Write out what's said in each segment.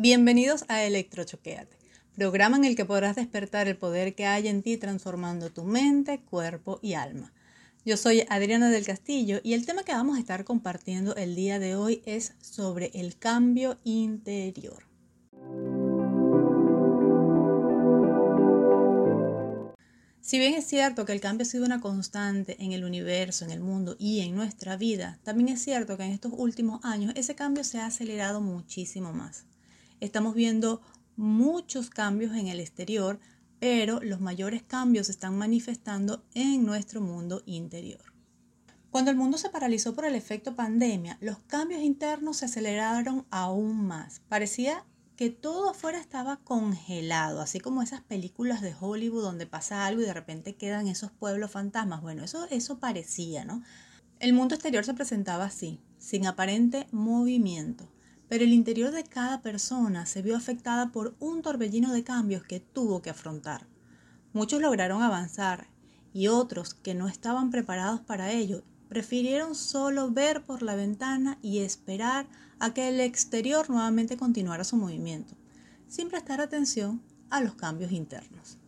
Bienvenidos a Electrochoqueate, programa en el que podrás despertar el poder que hay en ti transformando tu mente, cuerpo y alma. Yo soy Adriana del Castillo y el tema que vamos a estar compartiendo el día de hoy es sobre el cambio interior. Si bien es cierto que el cambio ha sido una constante en el universo, en el mundo y en nuestra vida, también es cierto que en estos últimos años ese cambio se ha acelerado muchísimo más. Estamos viendo muchos cambios en el exterior, pero los mayores cambios se están manifestando en nuestro mundo interior. Cuando el mundo se paralizó por el efecto pandemia, los cambios internos se aceleraron aún más. Parecía que todo afuera estaba congelado, así como esas películas de Hollywood donde pasa algo y de repente quedan esos pueblos fantasmas. Bueno, eso, eso parecía, ¿no? El mundo exterior se presentaba así, sin aparente movimiento pero el interior de cada persona se vio afectada por un torbellino de cambios que tuvo que afrontar. Muchos lograron avanzar y otros que no estaban preparados para ello prefirieron solo ver por la ventana y esperar a que el exterior nuevamente continuara su movimiento, sin prestar atención a los cambios internos.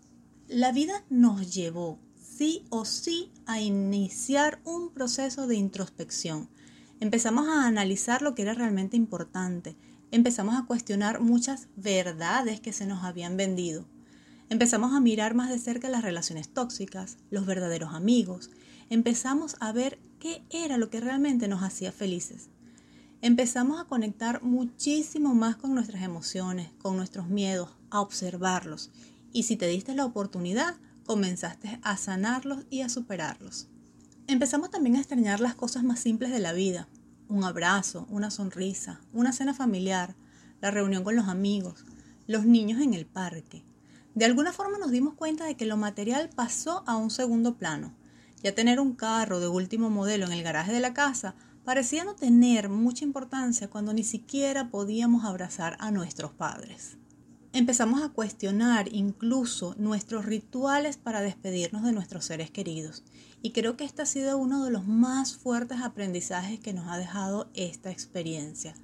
La vida nos llevó sí o sí a iniciar un proceso de introspección, Empezamos a analizar lo que era realmente importante. Empezamos a cuestionar muchas verdades que se nos habían vendido. Empezamos a mirar más de cerca las relaciones tóxicas, los verdaderos amigos. Empezamos a ver qué era lo que realmente nos hacía felices. Empezamos a conectar muchísimo más con nuestras emociones, con nuestros miedos, a observarlos. Y si te diste la oportunidad, comenzaste a sanarlos y a superarlos. Empezamos también a extrañar las cosas más simples de la vida. Un abrazo, una sonrisa, una cena familiar, la reunión con los amigos, los niños en el parque. De alguna forma nos dimos cuenta de que lo material pasó a un segundo plano. Ya tener un carro de último modelo en el garaje de la casa parecía no tener mucha importancia cuando ni siquiera podíamos abrazar a nuestros padres empezamos a cuestionar incluso nuestros rituales para despedirnos de nuestros seres queridos. Y creo que este ha sido uno de los más fuertes aprendizajes que nos ha dejado esta experiencia.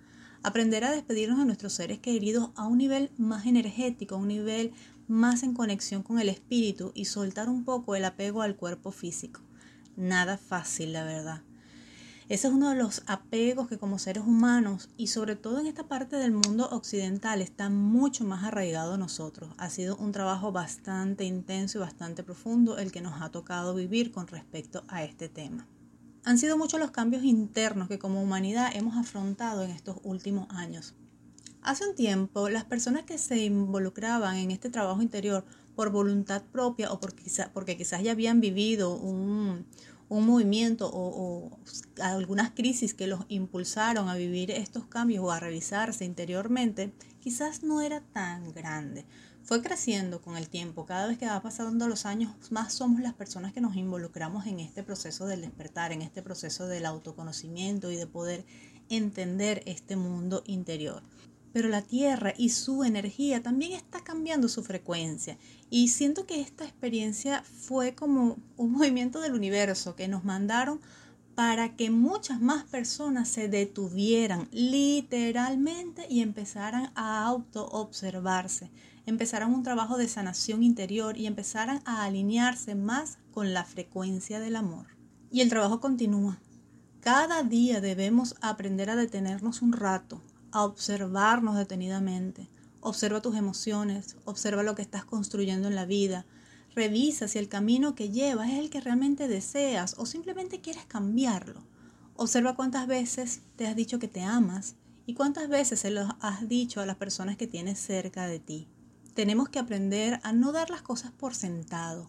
Aprender a despedirnos de nuestros seres queridos a un nivel más energético, a un nivel más en conexión con el espíritu y soltar un poco el apego al cuerpo físico. Nada fácil, la verdad. Ese es uno de los apegos que como seres humanos y sobre todo en esta parte del mundo occidental está mucho más arraigado a nosotros. Ha sido un trabajo bastante intenso y bastante profundo el que nos ha tocado vivir con respecto a este tema. Han sido muchos los cambios internos que como humanidad hemos afrontado en estos últimos años. Hace un tiempo, las personas que se involucraban en este trabajo interior por voluntad propia o porque quizás ya habían vivido un, un movimiento o, algunas crisis que los impulsaron a vivir estos cambios o a revisarse interiormente, quizás no era tan grande. Fue creciendo con el tiempo. Cada vez que va pasando los años, más somos las personas que nos involucramos en este proceso del despertar, en este proceso del autoconocimiento y de poder entender este mundo interior pero la Tierra y su energía también está cambiando su frecuencia. Y siento que esta experiencia fue como un movimiento del universo que nos mandaron para que muchas más personas se detuvieran literalmente y empezaran a auto-observarse, empezaran un trabajo de sanación interior y empezaran a alinearse más con la frecuencia del amor. Y el trabajo continúa. Cada día debemos aprender a detenernos un rato, a observarnos detenidamente. Observa tus emociones, observa lo que estás construyendo en la vida. Revisa si el camino que llevas es el que realmente deseas o simplemente quieres cambiarlo. Observa cuántas veces te has dicho que te amas y cuántas veces se lo has dicho a las personas que tienes cerca de ti. Tenemos que aprender a no dar las cosas por sentado.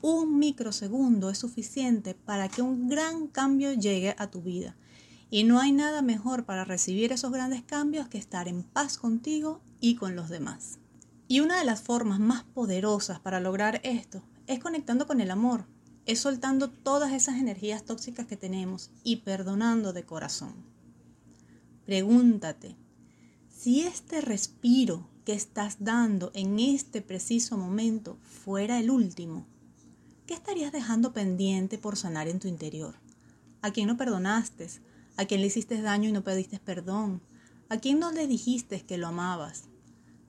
Un microsegundo es suficiente para que un gran cambio llegue a tu vida y no hay nada mejor para recibir esos grandes cambios que estar en paz contigo y con los demás. Y una de las formas más poderosas para lograr esto es conectando con el amor, es soltando todas esas energías tóxicas que tenemos y perdonando de corazón. Pregúntate, si este respiro que estás dando en este preciso momento fuera el último, ¿qué estarías dejando pendiente por sanar en tu interior? ¿A quién no perdonaste? A quien le hiciste daño y no pediste perdón, a quien no le dijiste que lo amabas,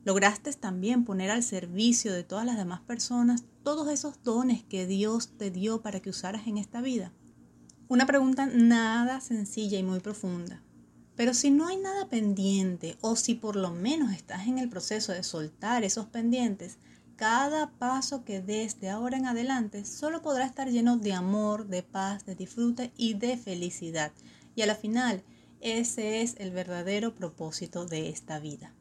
¿Lograste también poner al servicio de todas las demás personas todos esos dones que Dios te dio para que usaras en esta vida? Una pregunta nada sencilla y muy profunda. Pero si no hay nada pendiente o si por lo menos estás en el proceso de soltar esos pendientes, cada paso que des de ahora en adelante solo podrá estar lleno de amor, de paz, de disfrute y de felicidad. Y a la final, ese es el verdadero propósito de esta vida.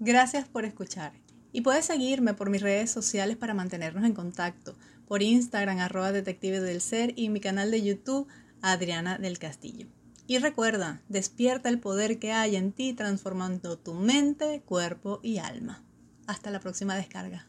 Gracias por escuchar. Y puedes seguirme por mis redes sociales para mantenernos en contacto. Por Instagram, arroba detective del ser y mi canal de YouTube, Adriana del Castillo. Y recuerda, despierta el poder que hay en ti transformando tu mente, cuerpo y alma. Hasta la próxima descarga.